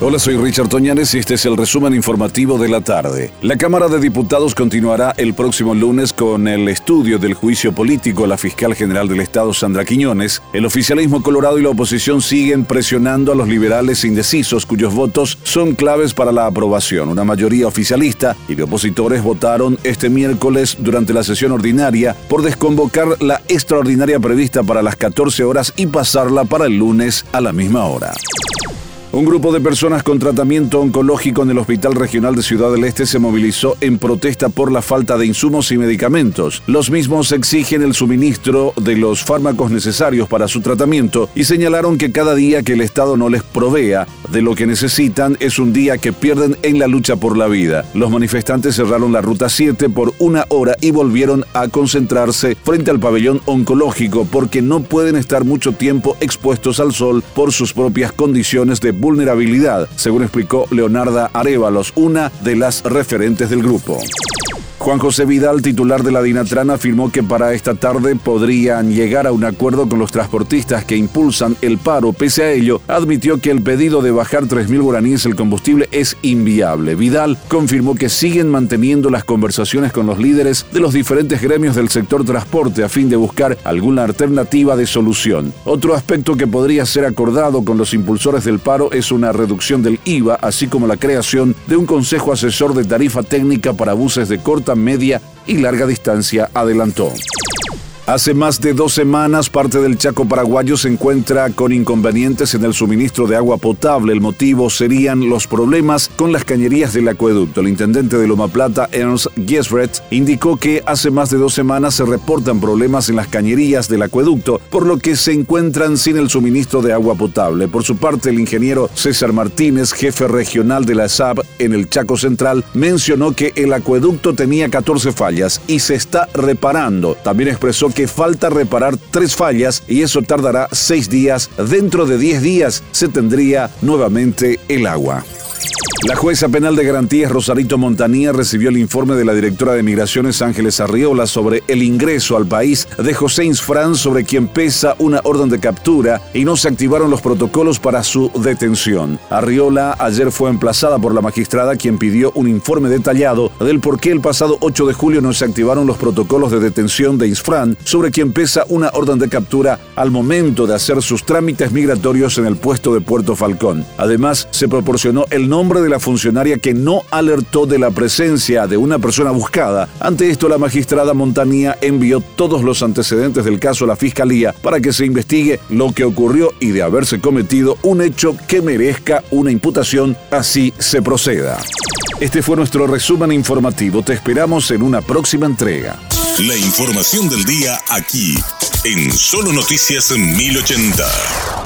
Hola, soy Richard Toñanes y este es el resumen informativo de la tarde. La Cámara de Diputados continuará el próximo lunes con el estudio del juicio político a la fiscal general del Estado, Sandra Quiñones. El oficialismo colorado y la oposición siguen presionando a los liberales indecisos, cuyos votos son claves para la aprobación. Una mayoría oficialista y de opositores votaron este miércoles durante la sesión ordinaria por desconvocar la extraordinaria prevista para las 14 horas y pasarla para el lunes a la misma hora. Un grupo de personas con tratamiento oncológico en el Hospital Regional de Ciudad del Este se movilizó en protesta por la falta de insumos y medicamentos. Los mismos exigen el suministro de los fármacos necesarios para su tratamiento y señalaron que cada día que el Estado no les provea de lo que necesitan es un día que pierden en la lucha por la vida. Los manifestantes cerraron la Ruta 7 por una hora y volvieron a concentrarse frente al pabellón oncológico porque no pueden estar mucho tiempo expuestos al sol por sus propias condiciones de vulnerabilidad, según explicó Leonarda Arevalos, una de las referentes del grupo. Juan José Vidal, titular de la Dinatrana, afirmó que para esta tarde podrían llegar a un acuerdo con los transportistas que impulsan el paro. Pese a ello, admitió que el pedido de bajar 3.000 guaraníes el combustible es inviable. Vidal confirmó que siguen manteniendo las conversaciones con los líderes de los diferentes gremios del sector transporte a fin de buscar alguna alternativa de solución. Otro aspecto que podría ser acordado con los impulsores del paro es una reducción del IVA, así como la creación de un consejo asesor de tarifa técnica para buses de corta media y larga distancia, adelantó. Hace más de dos semanas, parte del Chaco paraguayo se encuentra con inconvenientes en el suministro de agua potable. El motivo serían los problemas con las cañerías del acueducto. El intendente de Loma Plata, Ernst Giesbrecht, indicó que hace más de dos semanas se reportan problemas en las cañerías del acueducto, por lo que se encuentran sin el suministro de agua potable. Por su parte, el ingeniero César Martínez, jefe regional de la SAB en el Chaco Central, mencionó que el acueducto tenía 14 fallas y se está reparando. También expresó que que falta reparar tres fallas y eso tardará seis días. Dentro de diez días se tendría nuevamente el agua. La jueza penal de garantías Rosarito Montanía recibió el informe de la directora de Migraciones Ángeles Arriola sobre el ingreso al país de José Insfran, sobre quien pesa una orden de captura y no se activaron los protocolos para su detención. Arriola ayer fue emplazada por la magistrada quien pidió un informe detallado del por qué el pasado 8 de julio no se activaron los protocolos de detención de Insfran, sobre quien pesa una orden de captura al momento de hacer sus trámites migratorios en el puesto de Puerto Falcón. Además, se proporcionó el nombre la funcionaria que no alertó de la presencia de una persona buscada. Ante esto, la magistrada Montanía envió todos los antecedentes del caso a la Fiscalía para que se investigue lo que ocurrió y de haberse cometido un hecho que merezca una imputación, así se proceda. Este fue nuestro resumen informativo. Te esperamos en una próxima entrega. La información del día aquí, en Solo Noticias 1080.